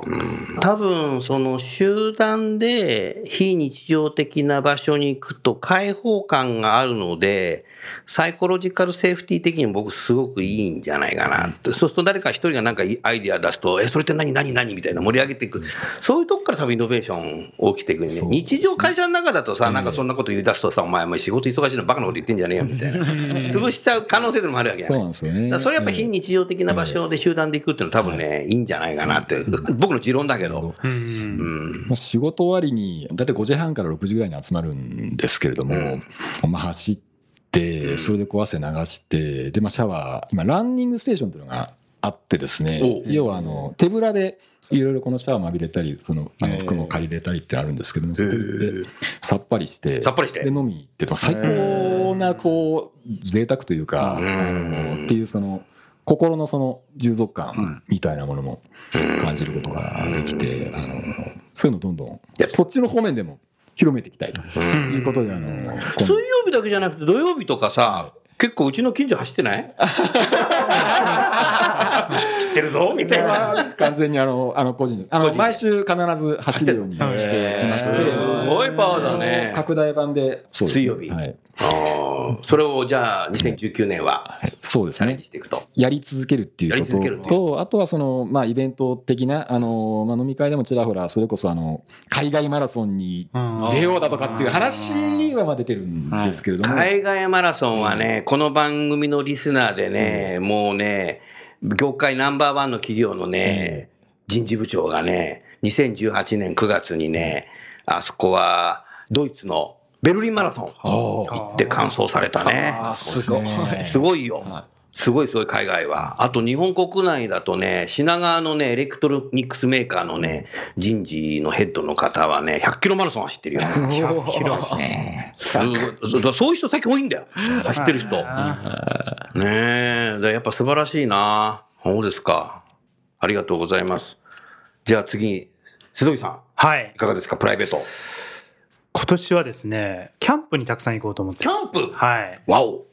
多分、その集団で非日常的な場所に行くと開放感があるので、サイコロジカルセーフティー的にも僕すごくいいんじゃないかな。って。そうすると誰か一人がなんかアイディア出すと、え、それって何？何？何？みたいな盛り上げていく。そういうとこから多分イノベーション起きていくんで、ね。日常会社の中だとさ、なんかそんなこと言い出すとさ、お前お前仕事忙しいのバカなこと言ってんじゃねえよみたいな。潰しちゃう可能性でもあるわけや。そうねなんですよね。それやっぱ非日常的な場所で集団で行くっていうのは多分ね、い。いんじゃないかなって。僕の持論だけど。うん。まあ、仕事終わりに大体5時半から6時ぐらいに集まるんですけれども、まあ、走ってそれでこう汗流してで、まあ、シャワー今ランニングステーションというのがあってですねお要はあの手ぶらでいろいろこのシャワーも浴びれたりそのあの服も借りれたりってあるんですけどもそこでさっぱりしてさっぱりして。で飲み行っても最高なこう贅沢というか、っていうその心のその充足感みたいなものも感じることができて、あのそういうのどんどんやそっちの方面でも広めていきたいということで、あの水曜日だけじゃなくて土曜日とかさ、結構うちの近所走ってない？知ってるぞみたいな。完全にあのあの個人。であの毎週必ず走るようにしていまして、すごいパワーだね。拡大版で。そうです水曜日。はい、あー。それをじゃあ2019年はそうですね。やり続けるっていうことと、あとはその、まあ、イベント的な、あの、まあ、飲み会でもちらほら、それこそ、あの、海外マラソンに出ようだとかっていう話はまあ出てるんですけれども、海外マラソンはね、この番組のリスナーでね、もうね、業界ナンバーワンの企業のね、人事部長がね、2018年9月にね、あそこはドイツのベルリンマラソン行って完走されたね。すごい。すごいよ。すごいすごい海外は。あと日本国内だとね、品川のね、エレクトロニクスメーカーのね、人事のヘッドの方はね、100キロマラソン走ってるよ。100キロですね。すごいそうそういう人最近多いんだよ。走ってる人。ねえ、やっぱ素晴らしいな。そうですか。ありがとうございます。じゃあ次、須藤さん、はいい。かがですか、プライベート。今年はですね、キャンプにたくさん行こうと思ってキ。ャンプ？はい。わお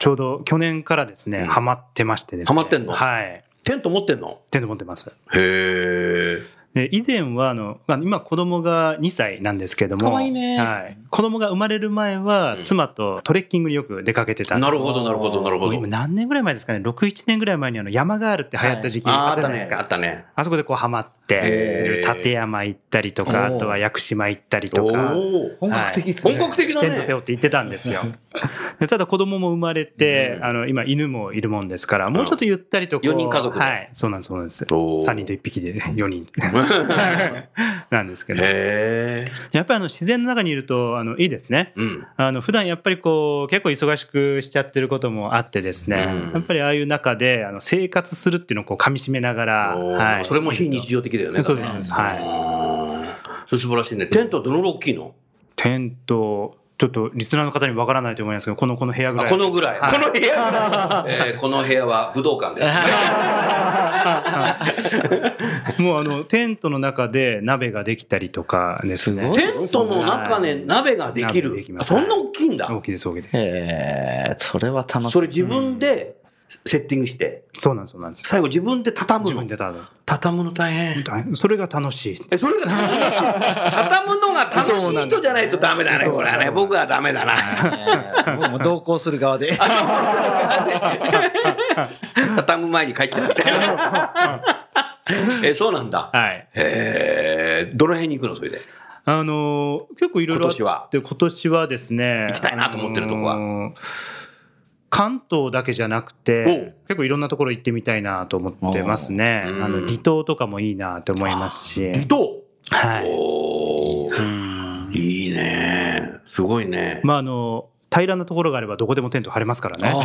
ちょうど去年からですね、うんハマってましてですね。ハマってんの？はい。テント持ってんの？テント持ってます。へえ。で以前はあの、まあ今子供が2歳なんですけども、ねはい、子供が生まれる前はうん妻とトレッキングによく出かけてたんですなるほど、なるほど、なるほど今。何年ぐらい前ですかね、6、7年ぐらい前にあの山ガールって流行った時期ああ、あったねあったじゃないです、か。あったね。あそこでこうハマってへー、立山行ったりとか、あとは屋久島行ったりとおか、お。本格的っす本ね。格的だテント背ね。負って行ってたんですよ。でただ子供も生まれて、うんあの今犬もいるもんですから、もうちょっとゆったりとこう。四人家族ではい、そうなんです、そうなんです。おー3人と1匹で4人。なんですけど。やっぱりあの自然の中にいるとあのいいですね。うん。あの普段やっぱりこう結構忙しくしちゃってることもあってですね、うんやっぱりああいう中であの生活するっていうのをこう噛み締めながら、はい、それも非日常的だよね。そうですそうですはいい。それ素晴らしいね。テントはどのぐらい大きいの？テントちょっとリスナーの方にわからないと思いますけどこのこの部屋ぐらあいこのぐらい。はいこの部屋、えーこの部屋は武道館です。もうあのテントの中で鍋ができたりとかですねすごいテントの中で鍋ができ鍋るでき。ますそんな大きいんだ。大きいです大きいです、ええそれは楽しい。それ自分でセッティングして、そうなんですそうなんです最後自分で畳むの自分。でただ畳むの大変。それが楽しいえ、それが楽しい。畳むのが楽しい人じゃないとダメだね、これはね。僕はダメだな。ええ僕も同行する側で。畳む前に帰っちゃう。え、そうなんだ。はいへえ、どの辺に行くのそれで？あのー結構いろいろあっ今年は。て今年はですね行きたいなと思ってるとこはあのー関東だけじゃなくて結構いろんなところ行ってみたいなと思ってますね。あの離島とかもいいなと思いますし。離島？はい。いいね。すごいね。まああの平らなところがあればどこでもテント張れますからねなるほ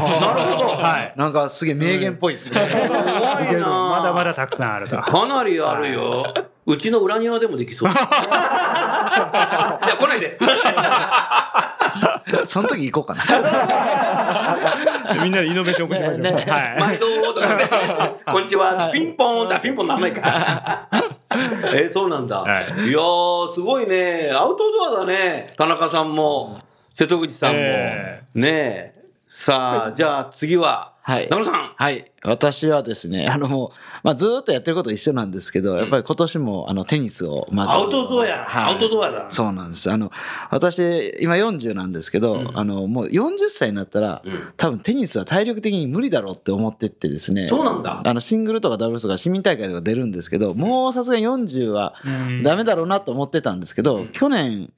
ど。はいなんかすげえ名言っぽいですね。すごいな。まだまだたくさんあるとかなりあるよ。うちの裏庭でもできそう。いや、来ないで。その時行こうかな。みんなでイノベーション起こしましょうねねはい毎度とかね。こんにちは。ピンポンだ。ピンポンなんないか。えーそうなんだ。はいいやー、すごいね。アウトドアだね。田中さんも、瀬戸口さんも。えねえ。さあ、じゃあ次は、はい。はい。私はですね、あのもう、まあずーっとやってること一緒なんですけど、やっぱり今年もあのテニスをまず。アウトドアや。はいアウトドアだ。そうなんです。あの、私、今40なんですけど、あの、もう40歳になったら、うん多分テニスは体力的に無理だろうって思ってってですね。そうなんだ。あの、シングルとかダブルスとか市民大会とか出るんですけど、もうさすがに40はうんダメだろうなと思ってたんですけど、去年、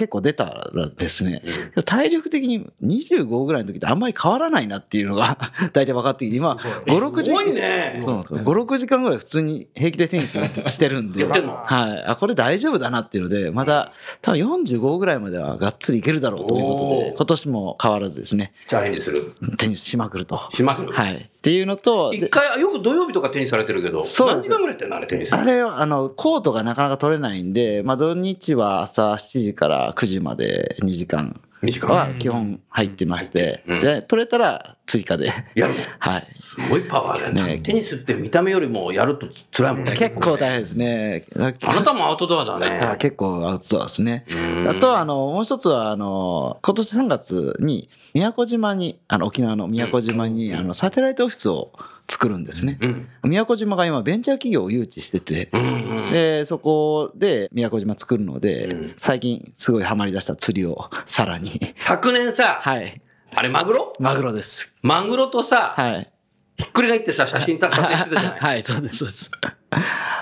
結構出たらですね、体力的に25ぐらいの時ってあんまり変わらないなっていうのが 大体分かってきて、今、5、6時すごいね。そうなんですよ。5、6時間ぐらい普通に平気でテニスしてるんで。はい。あ、これ大丈夫だなっていうので、まだ多分45ぐらいまではがっつりいけるだろうということで、今年も変わらずですね、チャレンジする。テニスしまくると。しまくる。はい。っていうのと、で一回、よく土曜日とかテニスされてるけど、そう何時間ぐらいやってんのあれテニス？あれは、あの、コートがなかなか取れないんで、まあ土日は朝7時から9時まで2時間2時間。は基本入ってまして、うんで、取れたら追加で。やるのはい。すごいパワーだよね。ねテニスって見た目よりもやると辛いもんね。結構大変ですね。あなたもアウトドアだあね。結構アウトドアですね。うんあとは、あの、もう一つは、あの、今年3月に、宮古島に、あの、沖縄の宮古島に、あの、サテライトオフィスを作るんですね。うん。宮古島が今、ベンチャー企業を誘致してて、うんうん。で、そこで宮古島作るので、うん最近すごいハマり出した釣りをさらに。昨年さ、はい。あれマグロ？マグロです。マグロとさ、はい。ひっくり返ってさ、写真た撮影してたじゃない？はい、そうです、そうです。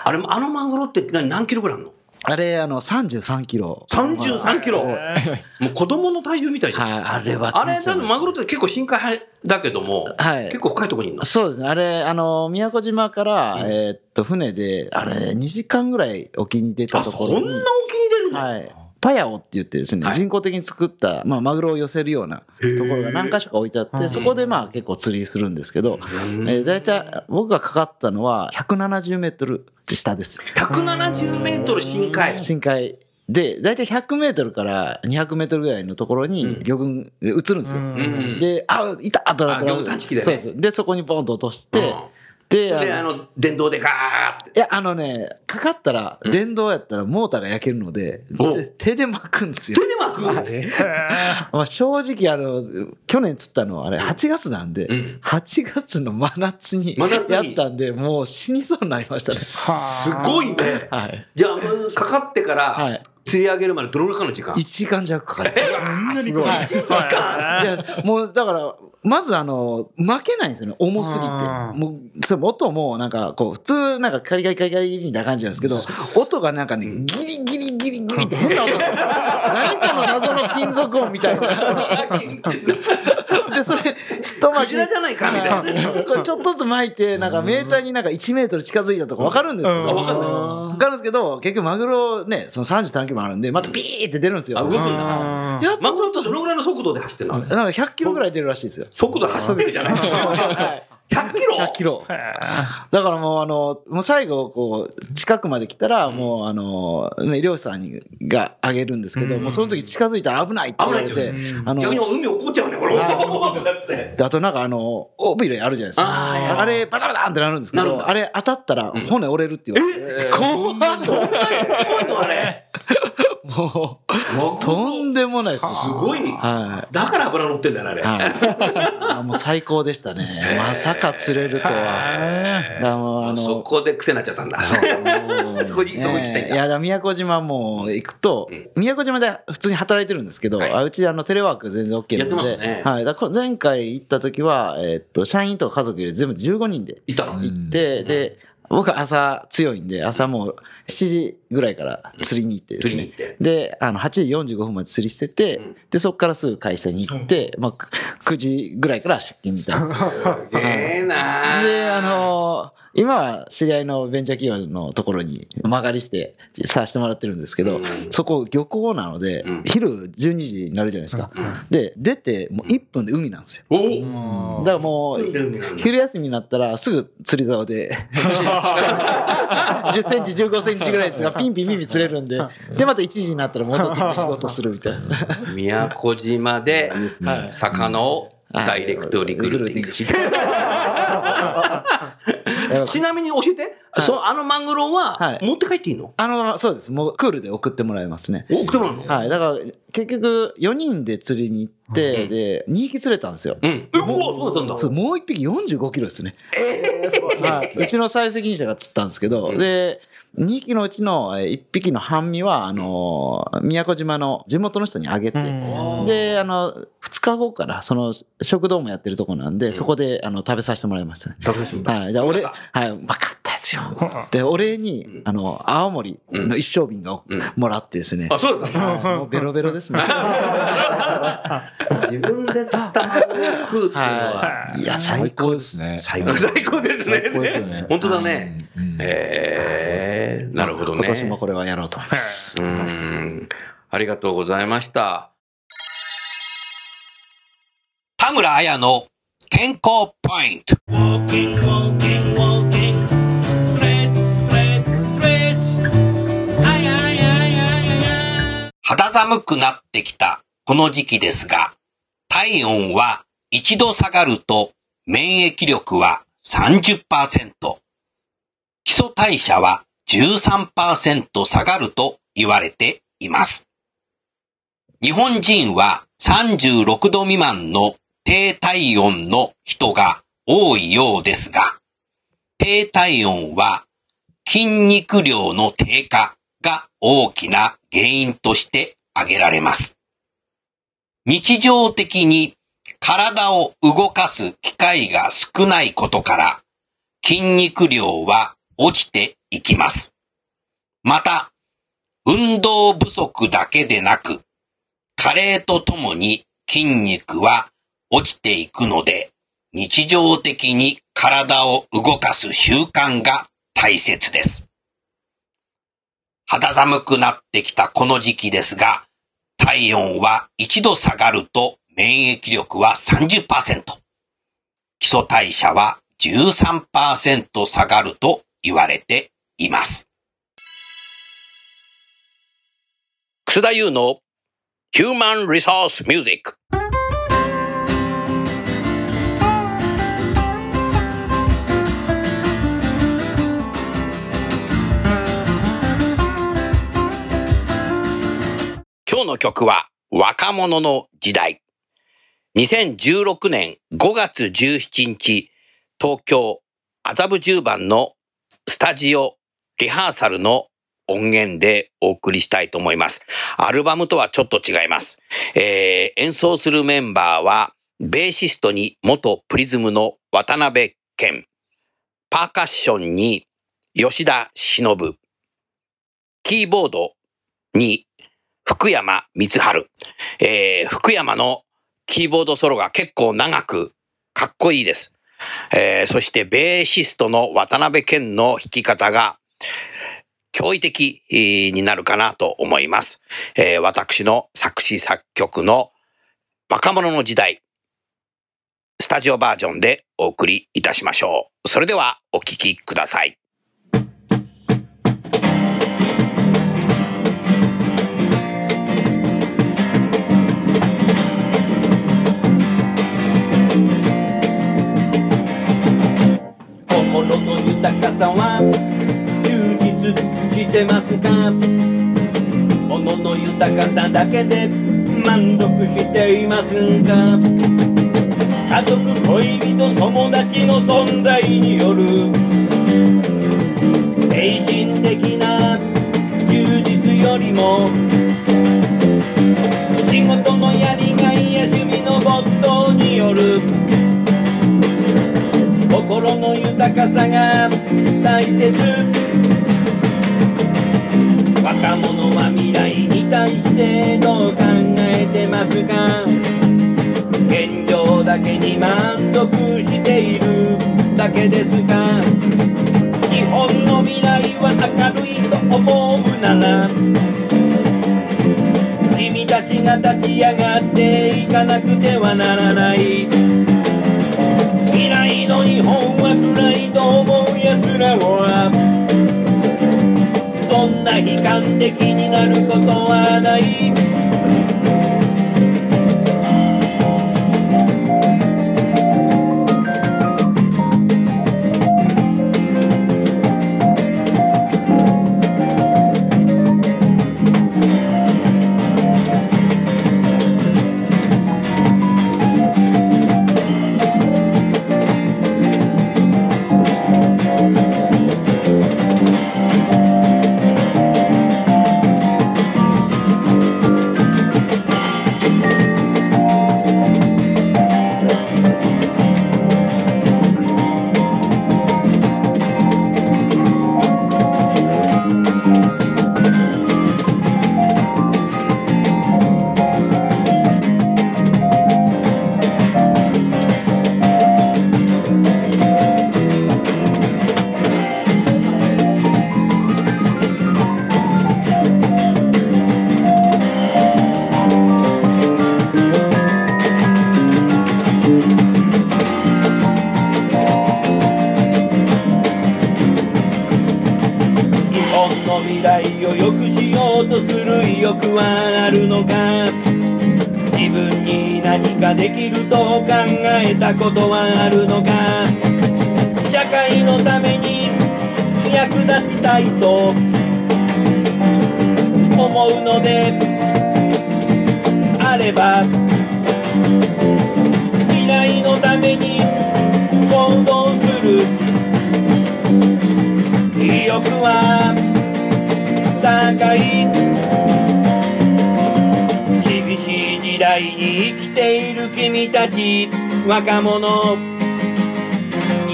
あれ、あのマグロって何何キロぐらいあるの？あれ、あの、33キロ。?33 キロ？もう子供の体重みたいじゃん。はい、あれは。あれ、だマグロって結構深海派だけども、はい結構深いところにいるの？そうですね。あれ、あの、宮古島から、えーっと、船で、あれ、2時間ぐらい沖に出たあ、ところに。そんな沖に出るの？はい。パヤオって言ってですね、はい。人工的に作った、まあ、マグロを寄せるようなところが何箇所か置いてあって、そこでまあ結構釣りするんですけど、えー、大体僕がかかったのは170メートル下です。170メートル深海。深海。で、大体100メートルから200メートルぐらいのところに魚群で映るんですよ。うん。で、あ、いたとなったらあ魚群探知機でね。そうです。で、そこにポンと落として、うんで、あのあの、電動でガーって。いや、あのね、かかったら、電動やったらモーターが焼けるので、手で巻くんですよ手。で巻く？まあ正直、あの、去年釣ったのはあれ8月なんで、うん8月の真夏に真夏にやったんで、もう死にそうになりましたね。すごいね。はい。じゃあ、かかってかはらい、釣り上げるまでどのいかの時間？1時間弱かかりました。そんなにはい。1時間いや、もうだから、まずあの、負けないんですよね、重すぎて。もう、それ音もなんか、こう、普通なんかカリカリカリカリみたいな感じなんですけど、音がなんかね、ギリギリギリギリって変な音。何かの謎の金属音みたいな。で、それ、一クじゃないかみたいな。ね。これちょっとずつ巻いて、なんかメーターになんか1メートル近づいたとか分かるんですけど、わかんない。わかるんですけど、結局マグロね、その33キロもあるんで、またピーって出るんですよ。あ、動くんだ。やマグロってどのぐらいの速度で走ってんのなんか100キロぐらい出るらしいですよ。速度走ってるじゃない。はい100キロ？100キロ。だからもうあの、もう最後、こう、近くまで来たら、もうあの、ね、漁師さんにがあげるんですけど、もうその時近づいたら危ないって言われてって、あの、逆に海落っこっちゃうね、これ。おーってなってであとなんかあの、尾びれあるじゃないですか。あれ、バタバタンってなるんですけど、あれ当たったら骨折れるって言われて。怖い そんなにすごいのあれ。もう、とんでもないです。すごい。はだから油乗ってんだよね、あれ。い。はい。あもう最高でしたね。まさか釣れるとは。だもうあの、そこで癖になっちゃったんだ。そこに、そこ行きたいんだ。ねいや、宮古島もう行くと、宮古島で普通に働いてるんですけど、はいあうちあのテレワーク全然 OK なので、やってますねはい。だ前回行った時は、えっと、社員とか家族より全部15人でいたの？行って、で、僕は朝強いんで、朝もう7時ぐらいから釣りに行ってですね。で、あの、8時45分まで釣りしてて、うんで、そこからすぐ会社に行って、まあ、く9時ぐらいから出勤みたいな。すげえなで、あのー今は知り合いのベンチャー企業のところに間借りしてさせてもらってるんですけど、うん。そこ漁港なので、うん。昼12時になるじゃないですか。で、出てもう1分で海なんですよ。おだからもう、昼休みになったらすぐ釣り竿で 10センチ15センチぐらいがピンピンピンピン釣れるんででまた1時になったら戻って仕事するみたいな。宮古島で はい。魚をダイレクトリクルーティング ちなみに教えて、そのあのマグロははい。持って帰っていいの、あのそうです。もうクールで送ってもらいますね。送ってもらうの、はい。だから結局4人で釣りに行って、うん。で2匹釣れたんですよ。うん。え、うわ、そうだったんだ。そうもう1匹45キロですね、はい、うちの最責任者が釣ったんですけど、うん。で2匹のうちの1匹の半身はあの宮古島の地元の人にあげて、うん。で、あの、2日後から、その、食堂もやってるとこなんで、そこで、あの、食べさせてもらいましたね。食べさせてもらはい。で、俺、はい、うまかったですよ。で、お礼にうん、あの、青森の一升瓶をうんもらってですね。あ、そうだったはいもうベロベロですね。自分で釣ったマグロを食うっていうのは、はい。いや、最最高高ですね。最高ですね。最高ですよね本当だね。えー、なるほどね。今年もこれはやろうと思います。うーん。ありがとうございました。田村彩の健康ポイント。肌寒くなってきた。この時期ですが、体温は一度下がると免疫力は30%、基礎代謝は13%下がると言われています。日本人は36度未満の低体温の人が多いようですが、低体温は筋肉量の低下が大きな原因として挙げられます。日常的に体を動かす機会が少ないことから筋肉量は落ちていきます。また、運動不足だけでなく、加齢とともに筋肉は落ちていくので、日常的に体を動かす習慣が大切です。肌寒くなってきたこの時期ですが、体温は一度下がると免疫力は30%。基礎代謝は13%下がると言われています。楠田優のヒューマンリソースミュージック。今日の曲は若者の時代。2016年5月17日、東京麻布十番のスタジオリハーサルの音源でお送りしたいと思います。アルバムとはちょっと違います。えー演奏するメンバーは、ベーシストに元プリズムの渡辺健、パーカッションに吉田忍、キーボードに福山光晴。えー福山のキーボードソロが結構長くかっこいいです。えーそしてベーシストの渡辺健の弾き方が驚異的になるかなと思います。えー私の作詞作曲の若者の時代、スタジオバージョンでお送りいたしましょう。それではお聴きください。豊かさは充実してますか？物の豊かさだけで満足していますか？家族恋人友達の存在による精神的な充実よりも仕事のやり心の豊かさが大切若者は未来に対してどう考えてますか？現状だけに満足しているだけですか？日本の未来は明るいと思うなら君たちが立ち上がっていかなくてはならない。日本は暗いと思う奴らは。そんな悲観的になることはない。うのであれば未来のために行動する。意欲は高い。厳しい時代に生きている君たち若者。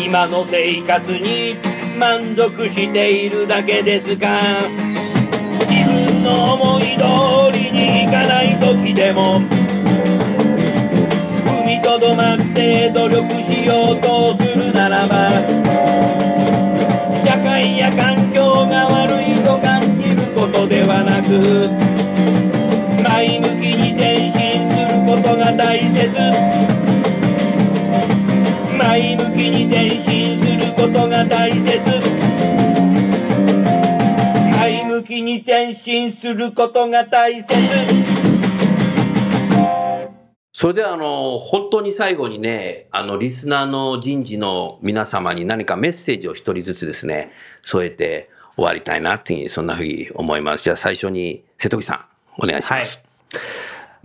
今の生活に満足しているだけですか。の思い通りにいかない時でも踏みとどまって努力しようとするならば社会や環境が悪いと感じることではなく前向きに前進することが大切。前向きに前進することが大切。に前進することが大切それではあの、本当に最後にね、あの、リスナーの人事の皆様に何かメッセージを一人ずつですね、添えて終わりたいなというふうに、そんなふうに思います。じゃあ最初に、瀬戸口さん、お願いします。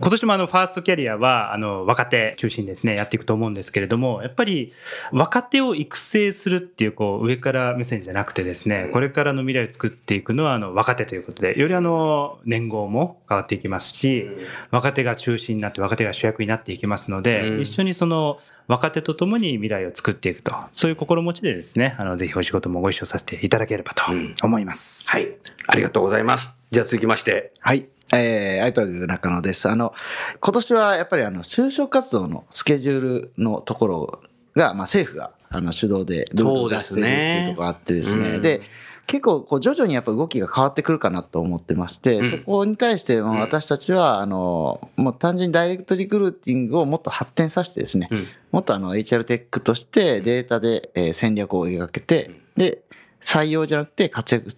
今年もあのファーストキャリアはあの若手中心にですねやっていくと思うんですけれどもやっぱり若手を育成するっていうこう上から目線じゃなくてですねこれからの未来を作っていくのはあの若手ということでよりあの年号も変わっていきますし若手が中心になって若手が主役になっていきますので、うん一緒にその若手と共に未来を作っていくとそういう心持ちでですねあのぜひお仕事もご一緒させていただければと思います。はい。ありがとうございます。じゃあ続きまして、はい。えー、アイプラグ中野です。あの、今年はやっぱりあの、就職活動のスケジュールのところが、まあ政府が、あの、主導でルールを出してるっていうところがあってですね。うん。で、結構、こう、徐々にやっぱ動きが変わってくるかなと思ってまして、うん。そこに対して、私たちは、あの、もう単純にダイレクトリクルーティングをもっと発展させてですね、うん。もっとあの、HR テックとしてデータでえー戦略を描けて、で、採用じゃなくて活躍っ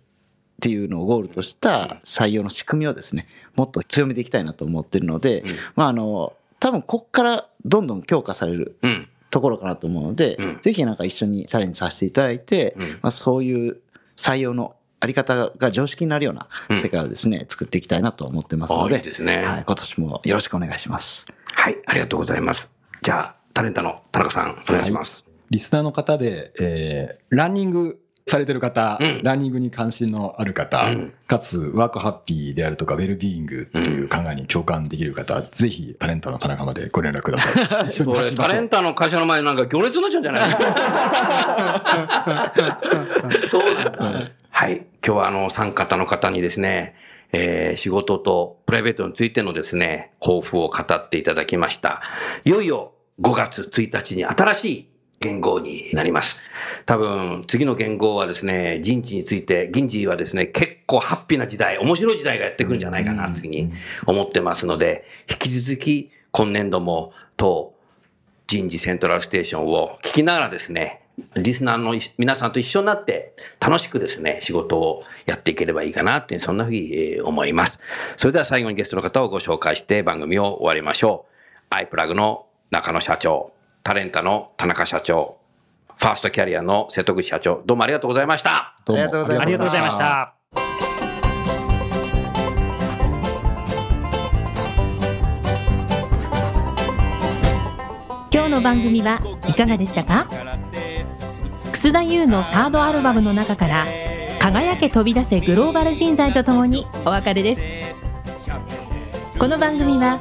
ていうのをゴールとした採用の仕組みをですね、もっと強めていきたいなと思ってるので、うんまああの、多分こっからどんどん強化されるうん。ところかなと思うので、うんぜひなんか一緒にチャレンジさせていただいて、うんまあそういう採用のあり方が常識になるような世界をですね、作っていきたいなと思ってますのあで、いいですねはい、今年もよろしくお願いします。はい。ありがとうございます。じゃあ、タレントの田中さん、お願いします。リスナーの方で、えーランニングされてる方、うんランニングに関心のある方、うんかつワークハッピーであるとかウェルビーイングという考えに共感できる方、ぜひタレンタの田中までご連絡ください。タレンタの会社の前になんか行列になっちゃうんじゃない そうなんだ。はい。今日はあの、三方の方にですね、えー仕事とプライベートについてのですね、抱負を語っていただきました。いよいよ5月1日に新しい言語になります。多分、次の言語はですね、人事について、人事はですね、結構ハッピーな時代、面白い時代がやってくるんじゃないかな、というふうに思ってますので、引き続き、今年度も、当人事セントラルステーションを聞きながらですね、リスナーの皆さんと一緒になって楽しくですね、仕事をやっていければいいかなっていう、そんなふうにえー思います。それでは最後にゲストの方をご紹介して番組を終わりましょう。アイプラグの中野社長、タレンタの田中社長、ファーストキャリアの瀬戸口社長、どうもありがとうございました。どうもありがとうございまありがとうございました。今日の番組はいかがでしたか？楠田優のサードアルバムの中から「輝け飛び出せグローバル人材」とともにお別れですこの番組は